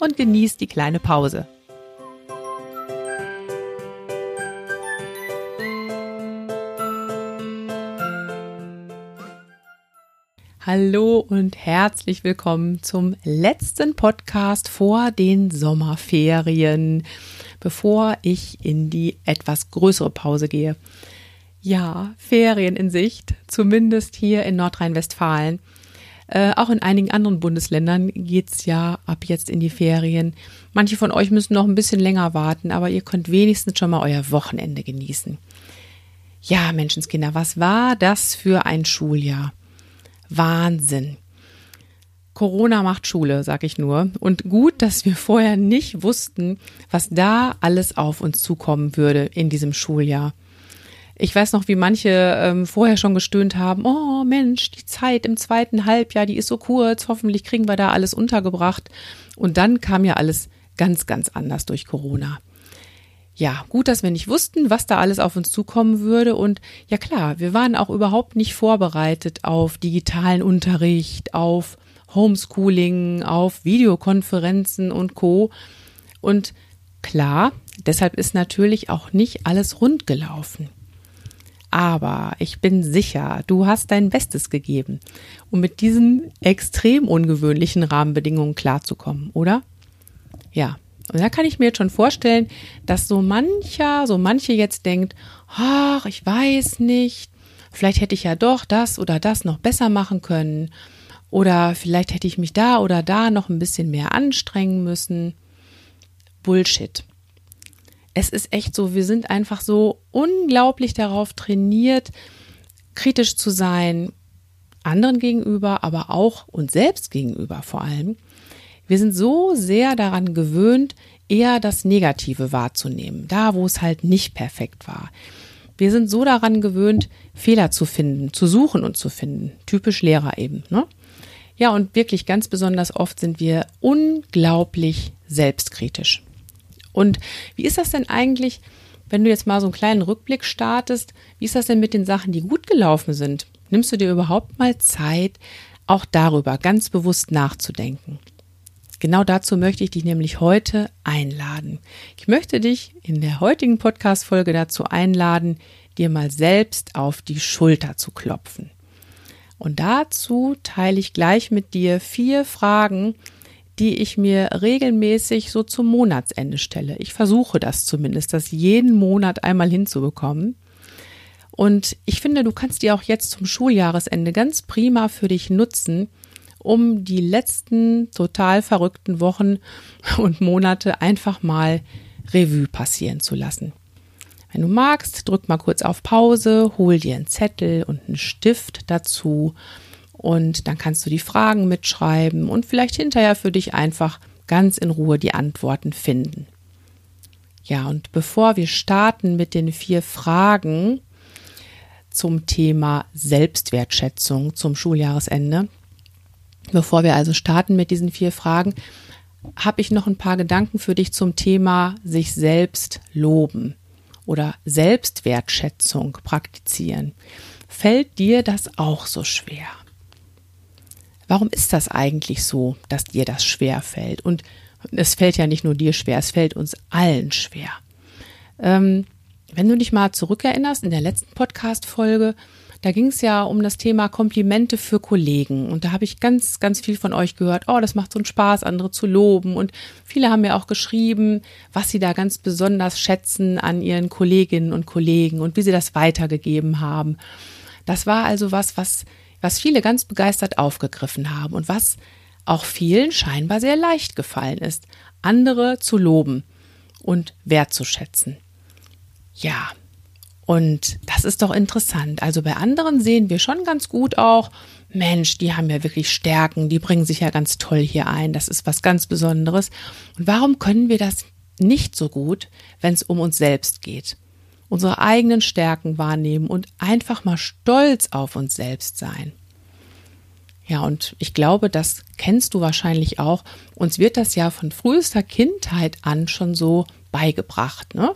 und genieß die kleine Pause. Hallo und herzlich willkommen zum letzten Podcast vor den Sommerferien, bevor ich in die etwas größere Pause gehe. Ja, Ferien in Sicht, zumindest hier in Nordrhein-Westfalen. Äh, auch in einigen anderen Bundesländern geht's ja ab jetzt in die Ferien. Manche von euch müssen noch ein bisschen länger warten, aber ihr könnt wenigstens schon mal euer Wochenende genießen. Ja, Menschenskinder, was war das für ein Schuljahr? Wahnsinn. Corona macht Schule, sag ich nur. Und gut, dass wir vorher nicht wussten, was da alles auf uns zukommen würde in diesem Schuljahr. Ich weiß noch, wie manche ähm, vorher schon gestöhnt haben, oh Mensch, die Zeit im zweiten Halbjahr, die ist so kurz, hoffentlich kriegen wir da alles untergebracht. Und dann kam ja alles ganz, ganz anders durch Corona. Ja, gut, dass wir nicht wussten, was da alles auf uns zukommen würde. Und ja klar, wir waren auch überhaupt nicht vorbereitet auf digitalen Unterricht, auf Homeschooling, auf Videokonferenzen und Co. Und klar, deshalb ist natürlich auch nicht alles rund gelaufen. Aber ich bin sicher, du hast dein Bestes gegeben, um mit diesen extrem ungewöhnlichen Rahmenbedingungen klarzukommen, oder? Ja. Und da kann ich mir jetzt schon vorstellen, dass so mancher, so manche jetzt denkt, ach, ich weiß nicht, vielleicht hätte ich ja doch das oder das noch besser machen können. Oder vielleicht hätte ich mich da oder da noch ein bisschen mehr anstrengen müssen. Bullshit es ist echt so, wir sind einfach so unglaublich darauf trainiert, kritisch zu sein, anderen gegenüber, aber auch uns selbst gegenüber vor allem. Wir sind so sehr daran gewöhnt, eher das Negative wahrzunehmen, da wo es halt nicht perfekt war. Wir sind so daran gewöhnt, Fehler zu finden, zu suchen und zu finden. Typisch Lehrer eben, ne? Ja, und wirklich ganz besonders oft sind wir unglaublich selbstkritisch. Und wie ist das denn eigentlich, wenn du jetzt mal so einen kleinen Rückblick startest? Wie ist das denn mit den Sachen, die gut gelaufen sind? Nimmst du dir überhaupt mal Zeit, auch darüber ganz bewusst nachzudenken? Genau dazu möchte ich dich nämlich heute einladen. Ich möchte dich in der heutigen Podcast-Folge dazu einladen, dir mal selbst auf die Schulter zu klopfen. Und dazu teile ich gleich mit dir vier Fragen, die ich mir regelmäßig so zum Monatsende stelle. Ich versuche das zumindest, das jeden Monat einmal hinzubekommen. Und ich finde, du kannst die auch jetzt zum Schuljahresende ganz prima für dich nutzen, um die letzten total verrückten Wochen und Monate einfach mal Revue passieren zu lassen. Wenn du magst, drück mal kurz auf Pause, hol dir einen Zettel und einen Stift dazu und dann kannst du die Fragen mitschreiben und vielleicht hinterher für dich einfach ganz in Ruhe die Antworten finden. Ja, und bevor wir starten mit den vier Fragen zum Thema Selbstwertschätzung zum Schuljahresende, bevor wir also starten mit diesen vier Fragen, habe ich noch ein paar Gedanken für dich zum Thema sich selbst loben oder Selbstwertschätzung praktizieren. Fällt dir das auch so schwer? Warum ist das eigentlich so, dass dir das schwer fällt? Und es fällt ja nicht nur dir schwer, es fällt uns allen schwer. Ähm, wenn du dich mal zurückerinnerst, in der letzten Podcast-Folge, da ging es ja um das Thema Komplimente für Kollegen. Und da habe ich ganz, ganz viel von euch gehört, oh, das macht so einen Spaß, andere zu loben. Und viele haben mir auch geschrieben, was sie da ganz besonders schätzen an ihren Kolleginnen und Kollegen und wie sie das weitergegeben haben. Das war also was, was was viele ganz begeistert aufgegriffen haben und was auch vielen scheinbar sehr leicht gefallen ist, andere zu loben und wertzuschätzen. Ja, und das ist doch interessant. Also bei anderen sehen wir schon ganz gut auch, Mensch, die haben ja wirklich Stärken, die bringen sich ja ganz toll hier ein, das ist was ganz Besonderes. Und warum können wir das nicht so gut, wenn es um uns selbst geht. Unsere eigenen Stärken wahrnehmen und einfach mal stolz auf uns selbst sein. Ja, und ich glaube, das kennst du wahrscheinlich auch. Uns wird das ja von frühester Kindheit an schon so beigebracht. Ne?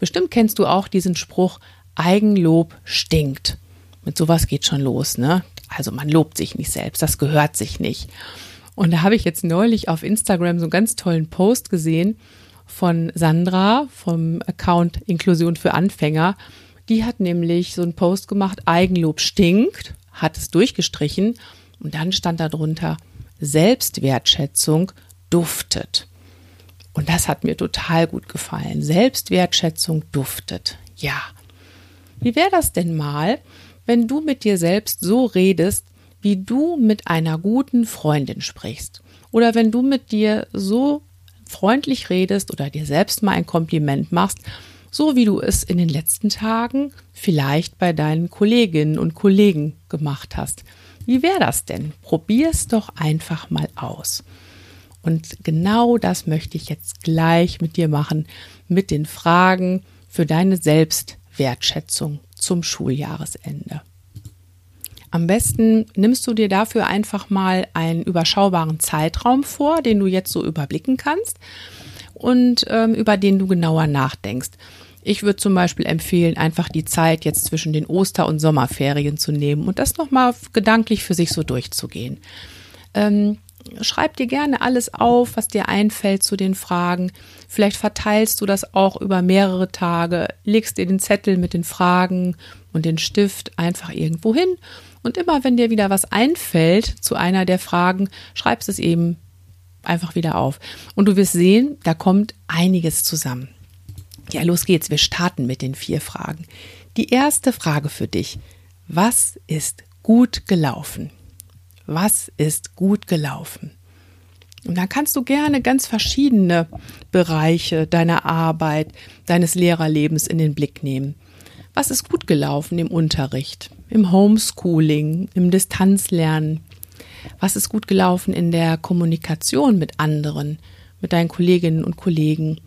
Bestimmt kennst du auch diesen Spruch, Eigenlob stinkt. Mit sowas geht schon los, ne? Also man lobt sich nicht selbst, das gehört sich nicht. Und da habe ich jetzt neulich auf Instagram so einen ganz tollen Post gesehen von Sandra vom Account Inklusion für Anfänger. Die hat nämlich so einen Post gemacht, Eigenlob stinkt, hat es durchgestrichen und dann stand da drunter, Selbstwertschätzung duftet. Und das hat mir total gut gefallen. Selbstwertschätzung duftet. Ja. Wie wäre das denn mal, wenn du mit dir selbst so redest, wie du mit einer guten Freundin sprichst? Oder wenn du mit dir so freundlich redest oder dir selbst mal ein Kompliment machst, so wie du es in den letzten Tagen vielleicht bei deinen Kolleginnen und Kollegen gemacht hast. Wie wäre das denn? Probier es doch einfach mal aus. Und genau das möchte ich jetzt gleich mit dir machen, mit den Fragen für deine Selbstwertschätzung zum Schuljahresende. Am besten nimmst du dir dafür einfach mal einen überschaubaren Zeitraum vor, den du jetzt so überblicken kannst und ähm, über den du genauer nachdenkst. Ich würde zum Beispiel empfehlen, einfach die Zeit jetzt zwischen den Oster- und Sommerferien zu nehmen und das nochmal gedanklich für sich so durchzugehen. Ähm, schreib dir gerne alles auf, was dir einfällt zu den Fragen. Vielleicht verteilst du das auch über mehrere Tage, legst dir den Zettel mit den Fragen und den Stift einfach irgendwo hin. Und immer wenn dir wieder was einfällt zu einer der Fragen, schreibst es eben einfach wieder auf. Und du wirst sehen, da kommt einiges zusammen. Ja, los geht's. Wir starten mit den vier Fragen. Die erste Frage für dich. Was ist gut gelaufen? Was ist gut gelaufen? Und dann kannst du gerne ganz verschiedene Bereiche deiner Arbeit, deines Lehrerlebens in den Blick nehmen. Was ist gut gelaufen im Unterricht, im Homeschooling, im Distanzlernen? Was ist gut gelaufen in der Kommunikation mit anderen, mit deinen Kolleginnen und Kollegen?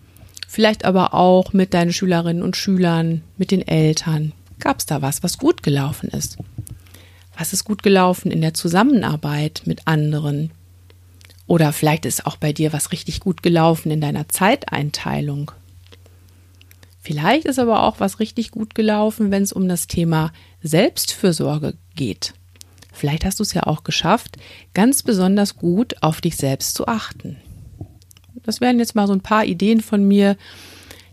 Vielleicht aber auch mit deinen Schülerinnen und Schülern, mit den Eltern. Gab es da was, was gut gelaufen ist? Was ist gut gelaufen in der Zusammenarbeit mit anderen? Oder vielleicht ist auch bei dir was richtig gut gelaufen in deiner Zeiteinteilung. Vielleicht ist aber auch was richtig gut gelaufen, wenn es um das Thema Selbstfürsorge geht. Vielleicht hast du es ja auch geschafft, ganz besonders gut auf dich selbst zu achten. Das wären jetzt mal so ein paar Ideen von mir,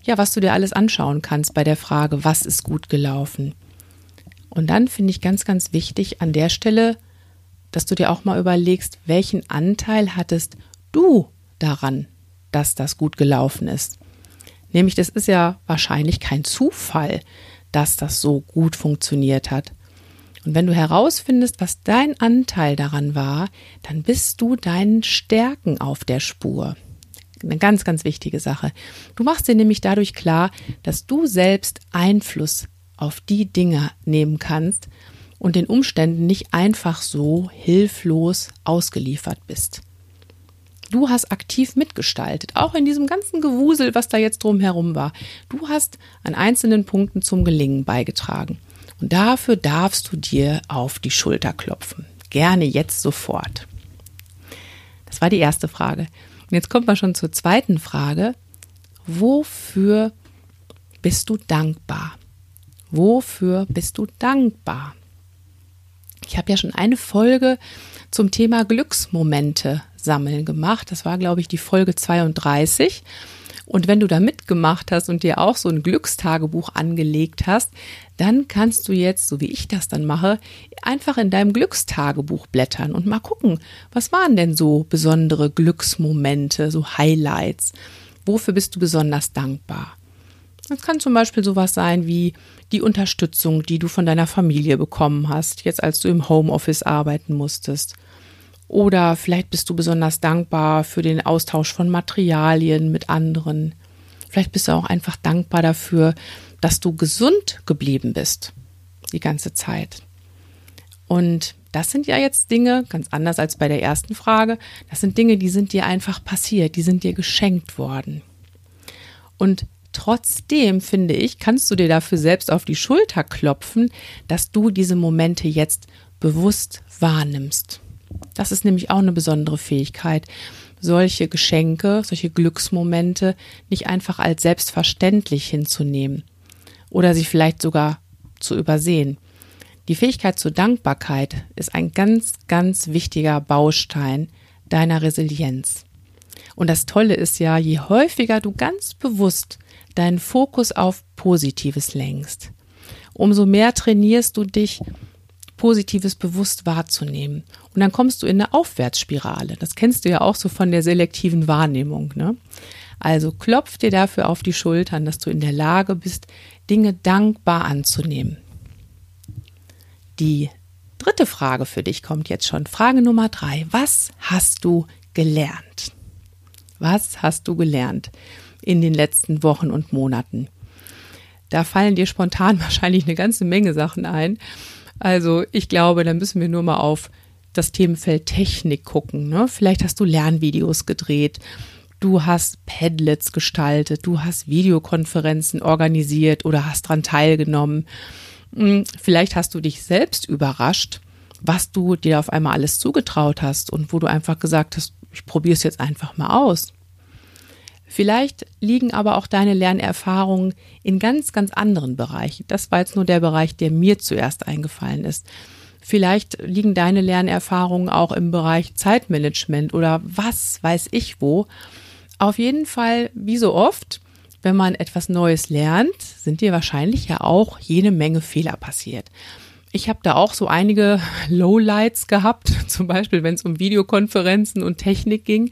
ja, was du dir alles anschauen kannst bei der Frage, was ist gut gelaufen. Und dann finde ich ganz, ganz wichtig an der Stelle, dass du dir auch mal überlegst, welchen Anteil hattest du daran, dass das gut gelaufen ist. Nämlich, das ist ja wahrscheinlich kein Zufall, dass das so gut funktioniert hat. Und wenn du herausfindest, was dein Anteil daran war, dann bist du deinen Stärken auf der Spur eine ganz, ganz wichtige Sache. Du machst dir nämlich dadurch klar, dass du selbst Einfluss auf die Dinge nehmen kannst und den Umständen nicht einfach so hilflos ausgeliefert bist. Du hast aktiv mitgestaltet, auch in diesem ganzen Gewusel, was da jetzt drumherum war. Du hast an einzelnen Punkten zum Gelingen beigetragen. Und dafür darfst du dir auf die Schulter klopfen. Gerne jetzt sofort. Das war die erste Frage. Und jetzt kommt man schon zur zweiten Frage. Wofür bist du dankbar? Wofür bist du dankbar? Ich habe ja schon eine Folge zum Thema Glücksmomente sammeln gemacht. Das war, glaube ich, die Folge 32. Und wenn du da mitgemacht hast und dir auch so ein Glückstagebuch angelegt hast, dann kannst du jetzt, so wie ich das dann mache, einfach in deinem Glückstagebuch blättern und mal gucken, was waren denn so besondere Glücksmomente, so Highlights? Wofür bist du besonders dankbar? Das kann zum Beispiel sowas sein wie die Unterstützung, die du von deiner Familie bekommen hast, jetzt als du im Homeoffice arbeiten musstest. Oder vielleicht bist du besonders dankbar für den Austausch von Materialien mit anderen. Vielleicht bist du auch einfach dankbar dafür, dass du gesund geblieben bist die ganze Zeit. Und das sind ja jetzt Dinge, ganz anders als bei der ersten Frage, das sind Dinge, die sind dir einfach passiert, die sind dir geschenkt worden. Und trotzdem, finde ich, kannst du dir dafür selbst auf die Schulter klopfen, dass du diese Momente jetzt bewusst wahrnimmst. Das ist nämlich auch eine besondere Fähigkeit, solche Geschenke, solche Glücksmomente nicht einfach als selbstverständlich hinzunehmen oder sie vielleicht sogar zu übersehen. Die Fähigkeit zur Dankbarkeit ist ein ganz, ganz wichtiger Baustein deiner Resilienz. Und das Tolle ist ja, je häufiger du ganz bewusst deinen Fokus auf Positives lenkst, umso mehr trainierst du dich, Positives bewusst wahrzunehmen. Und dann kommst du in eine Aufwärtsspirale. Das kennst du ja auch so von der selektiven Wahrnehmung. Ne? Also klopf dir dafür auf die Schultern, dass du in der Lage bist, Dinge dankbar anzunehmen. Die dritte Frage für dich kommt jetzt schon. Frage Nummer drei. Was hast du gelernt? Was hast du gelernt in den letzten Wochen und Monaten? Da fallen dir spontan wahrscheinlich eine ganze Menge Sachen ein. Also ich glaube, da müssen wir nur mal auf das Themenfeld Technik gucken. Ne? Vielleicht hast du Lernvideos gedreht, du hast Padlets gestaltet, du hast Videokonferenzen organisiert oder hast daran teilgenommen. Hm, vielleicht hast du dich selbst überrascht, was du dir auf einmal alles zugetraut hast und wo du einfach gesagt hast, ich probiere es jetzt einfach mal aus. Vielleicht liegen aber auch deine Lernerfahrungen in ganz, ganz anderen Bereichen. Das war jetzt nur der Bereich, der mir zuerst eingefallen ist. Vielleicht liegen deine Lernerfahrungen auch im Bereich Zeitmanagement oder was weiß ich wo. Auf jeden Fall, wie so oft, wenn man etwas Neues lernt, sind dir wahrscheinlich ja auch jede Menge Fehler passiert. Ich habe da auch so einige Lowlights gehabt, zum Beispiel wenn es um Videokonferenzen und Technik ging.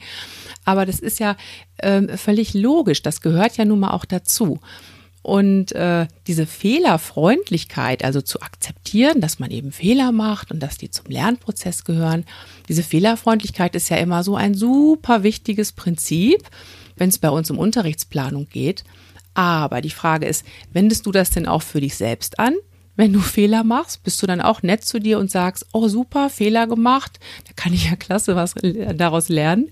Aber das ist ja äh, völlig logisch, das gehört ja nun mal auch dazu. Und äh, diese Fehlerfreundlichkeit, also zu akzeptieren, dass man eben Fehler macht und dass die zum Lernprozess gehören, diese Fehlerfreundlichkeit ist ja immer so ein super wichtiges Prinzip, wenn es bei uns um Unterrichtsplanung geht. Aber die Frage ist, wendest du das denn auch für dich selbst an? Wenn du Fehler machst, bist du dann auch nett zu dir und sagst, oh super, Fehler gemacht, da kann ich ja klasse was daraus lernen.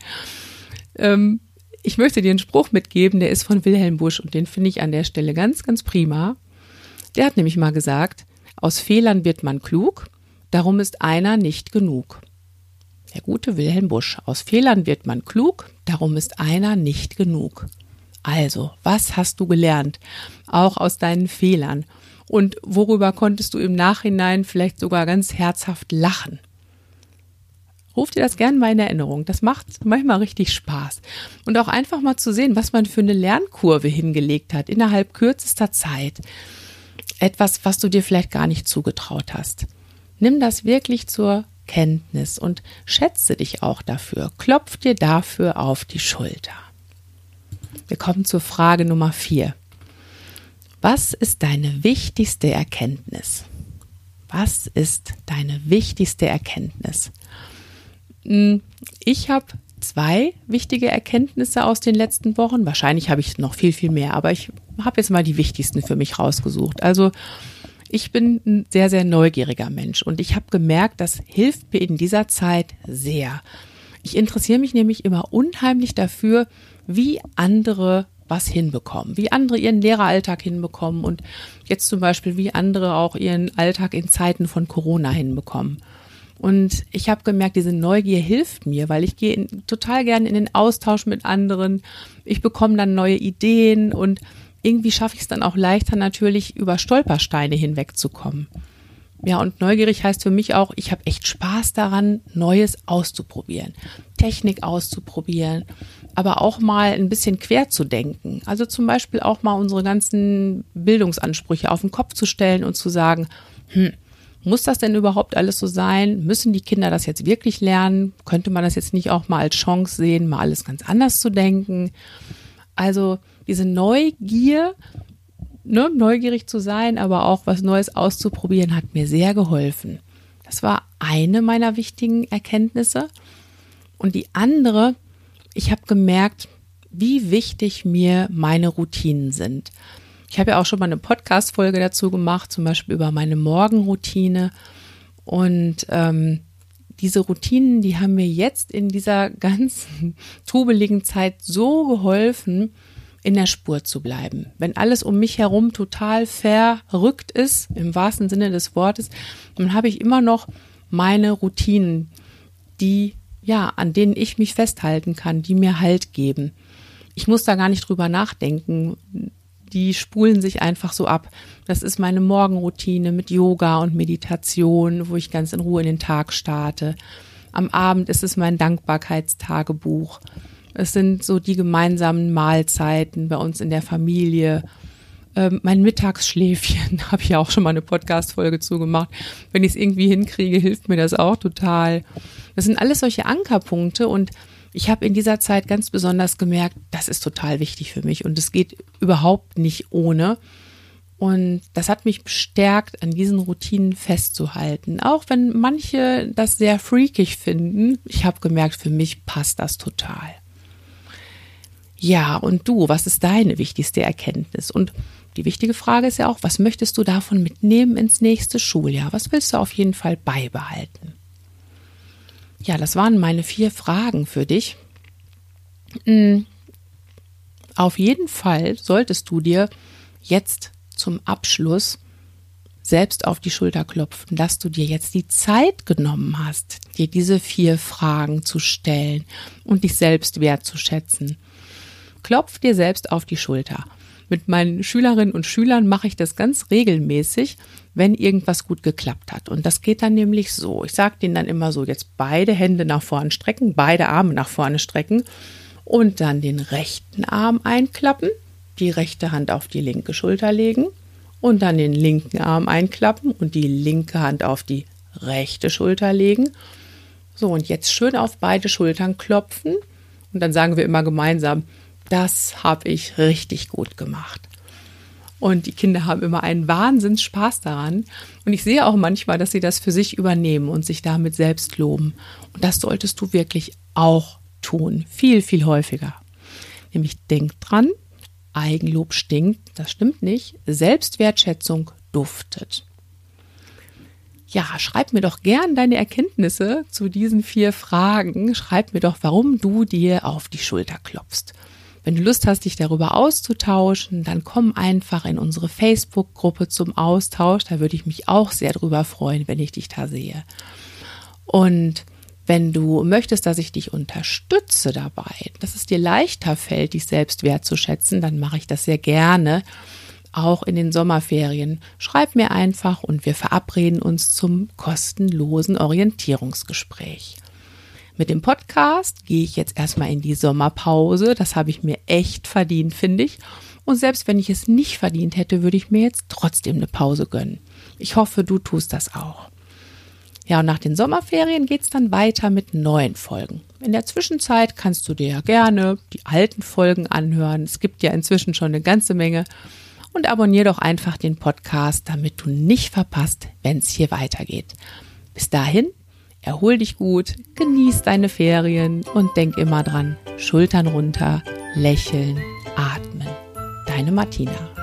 Ähm, ich möchte dir einen Spruch mitgeben, der ist von Wilhelm Busch und den finde ich an der Stelle ganz, ganz prima. Der hat nämlich mal gesagt, aus Fehlern wird man klug, darum ist einer nicht genug. Der gute Wilhelm Busch, aus Fehlern wird man klug, darum ist einer nicht genug. Also, was hast du gelernt? Auch aus deinen Fehlern. Und worüber konntest du im Nachhinein vielleicht sogar ganz herzhaft lachen? Ruf dir das gerne mal in Erinnerung. Das macht manchmal richtig Spaß. Und auch einfach mal zu sehen, was man für eine Lernkurve hingelegt hat innerhalb kürzester Zeit. Etwas, was du dir vielleicht gar nicht zugetraut hast. Nimm das wirklich zur Kenntnis und schätze dich auch dafür. Klopf dir dafür auf die Schulter. Wir kommen zur Frage Nummer vier. Was ist deine wichtigste Erkenntnis? Was ist deine wichtigste Erkenntnis? Hm, ich habe zwei wichtige Erkenntnisse aus den letzten Wochen. Wahrscheinlich habe ich noch viel, viel mehr, aber ich habe jetzt mal die wichtigsten für mich rausgesucht. Also ich bin ein sehr, sehr neugieriger Mensch und ich habe gemerkt, das hilft mir in dieser Zeit sehr. Ich interessiere mich nämlich immer unheimlich dafür, wie andere was hinbekommen, wie andere ihren Lehreralltag hinbekommen und jetzt zum Beispiel, wie andere auch ihren Alltag in Zeiten von Corona hinbekommen. Und ich habe gemerkt, diese Neugier hilft mir, weil ich gehe total gerne in den Austausch mit anderen. Ich bekomme dann neue Ideen und irgendwie schaffe ich es dann auch leichter natürlich über Stolpersteine hinwegzukommen. Ja, und neugierig heißt für mich auch, ich habe echt Spaß daran, Neues auszuprobieren, Technik auszuprobieren, aber auch mal ein bisschen quer zu denken. Also zum Beispiel auch mal unsere ganzen Bildungsansprüche auf den Kopf zu stellen und zu sagen, hm, muss das denn überhaupt alles so sein? Müssen die Kinder das jetzt wirklich lernen? Könnte man das jetzt nicht auch mal als Chance sehen, mal alles ganz anders zu denken? Also diese Neugier ne, neugierig zu sein, aber auch was Neues auszuprobieren, hat mir sehr geholfen. Das war eine meiner wichtigen Erkenntnisse. Und die andere, ich habe gemerkt, wie wichtig mir meine Routinen sind. Ich habe ja auch schon mal eine Podcast-Folge dazu gemacht, zum Beispiel über meine Morgenroutine. Und ähm, diese Routinen, die haben mir jetzt in dieser ganzen trubeligen Zeit so geholfen, in der Spur zu bleiben. Wenn alles um mich herum total verrückt ist, im wahrsten Sinne des Wortes, dann habe ich immer noch meine Routinen, die, ja, an denen ich mich festhalten kann, die mir Halt geben. Ich muss da gar nicht drüber nachdenken. Die spulen sich einfach so ab. Das ist meine Morgenroutine mit Yoga und Meditation, wo ich ganz in Ruhe in den Tag starte. Am Abend ist es mein Dankbarkeitstagebuch. Es sind so die gemeinsamen Mahlzeiten bei uns in der Familie. Ähm, mein Mittagsschläfchen, habe ich ja auch schon mal eine Podcast-Folge zugemacht. Wenn ich es irgendwie hinkriege, hilft mir das auch total. Das sind alles solche Ankerpunkte und ich habe in dieser Zeit ganz besonders gemerkt, das ist total wichtig für mich und es geht überhaupt nicht ohne. Und das hat mich bestärkt, an diesen Routinen festzuhalten. Auch wenn manche das sehr freakig finden, ich habe gemerkt, für mich passt das total. Ja, und du, was ist deine wichtigste Erkenntnis? Und die wichtige Frage ist ja auch, was möchtest du davon mitnehmen ins nächste Schuljahr? Was willst du auf jeden Fall beibehalten? Ja, das waren meine vier Fragen für dich. Hm, auf jeden Fall solltest du dir jetzt zum Abschluss selbst auf die Schulter klopfen, dass du dir jetzt die Zeit genommen hast, dir diese vier Fragen zu stellen und dich selbst wertzuschätzen. Klopf dir selbst auf die Schulter. Mit meinen Schülerinnen und Schülern mache ich das ganz regelmäßig, wenn irgendwas gut geklappt hat. Und das geht dann nämlich so. Ich sage denen dann immer so, jetzt beide Hände nach vorne strecken, beide Arme nach vorne strecken und dann den rechten Arm einklappen, die rechte Hand auf die linke Schulter legen und dann den linken Arm einklappen und die linke Hand auf die rechte Schulter legen. So, und jetzt schön auf beide Schultern klopfen. Und dann sagen wir immer gemeinsam, das habe ich richtig gut gemacht. Und die Kinder haben immer einen Wahnsinns Spaß daran. Und ich sehe auch manchmal, dass sie das für sich übernehmen und sich damit selbst loben. Und das solltest du wirklich auch tun. Viel, viel häufiger. Nämlich denk dran, Eigenlob stinkt, das stimmt nicht. Selbstwertschätzung duftet. Ja, schreib mir doch gern deine Erkenntnisse zu diesen vier Fragen. Schreib mir doch, warum du dir auf die Schulter klopfst. Wenn du Lust hast, dich darüber auszutauschen, dann komm einfach in unsere Facebook-Gruppe zum Austausch. Da würde ich mich auch sehr darüber freuen, wenn ich dich da sehe. Und wenn du möchtest, dass ich dich unterstütze dabei, dass es dir leichter fällt, dich selbst wertzuschätzen, dann mache ich das sehr gerne. Auch in den Sommerferien. Schreib mir einfach und wir verabreden uns zum kostenlosen Orientierungsgespräch. Mit dem Podcast gehe ich jetzt erstmal in die Sommerpause. Das habe ich mir echt verdient, finde ich. Und selbst wenn ich es nicht verdient hätte, würde ich mir jetzt trotzdem eine Pause gönnen. Ich hoffe, du tust das auch. Ja, und nach den Sommerferien geht es dann weiter mit neuen Folgen. In der Zwischenzeit kannst du dir ja gerne die alten Folgen anhören. Es gibt ja inzwischen schon eine ganze Menge. Und abonniere doch einfach den Podcast, damit du nicht verpasst, wenn es hier weitergeht. Bis dahin Erhol dich gut, genieß deine Ferien und denk immer dran, Schultern runter, lächeln, atmen. Deine Martina.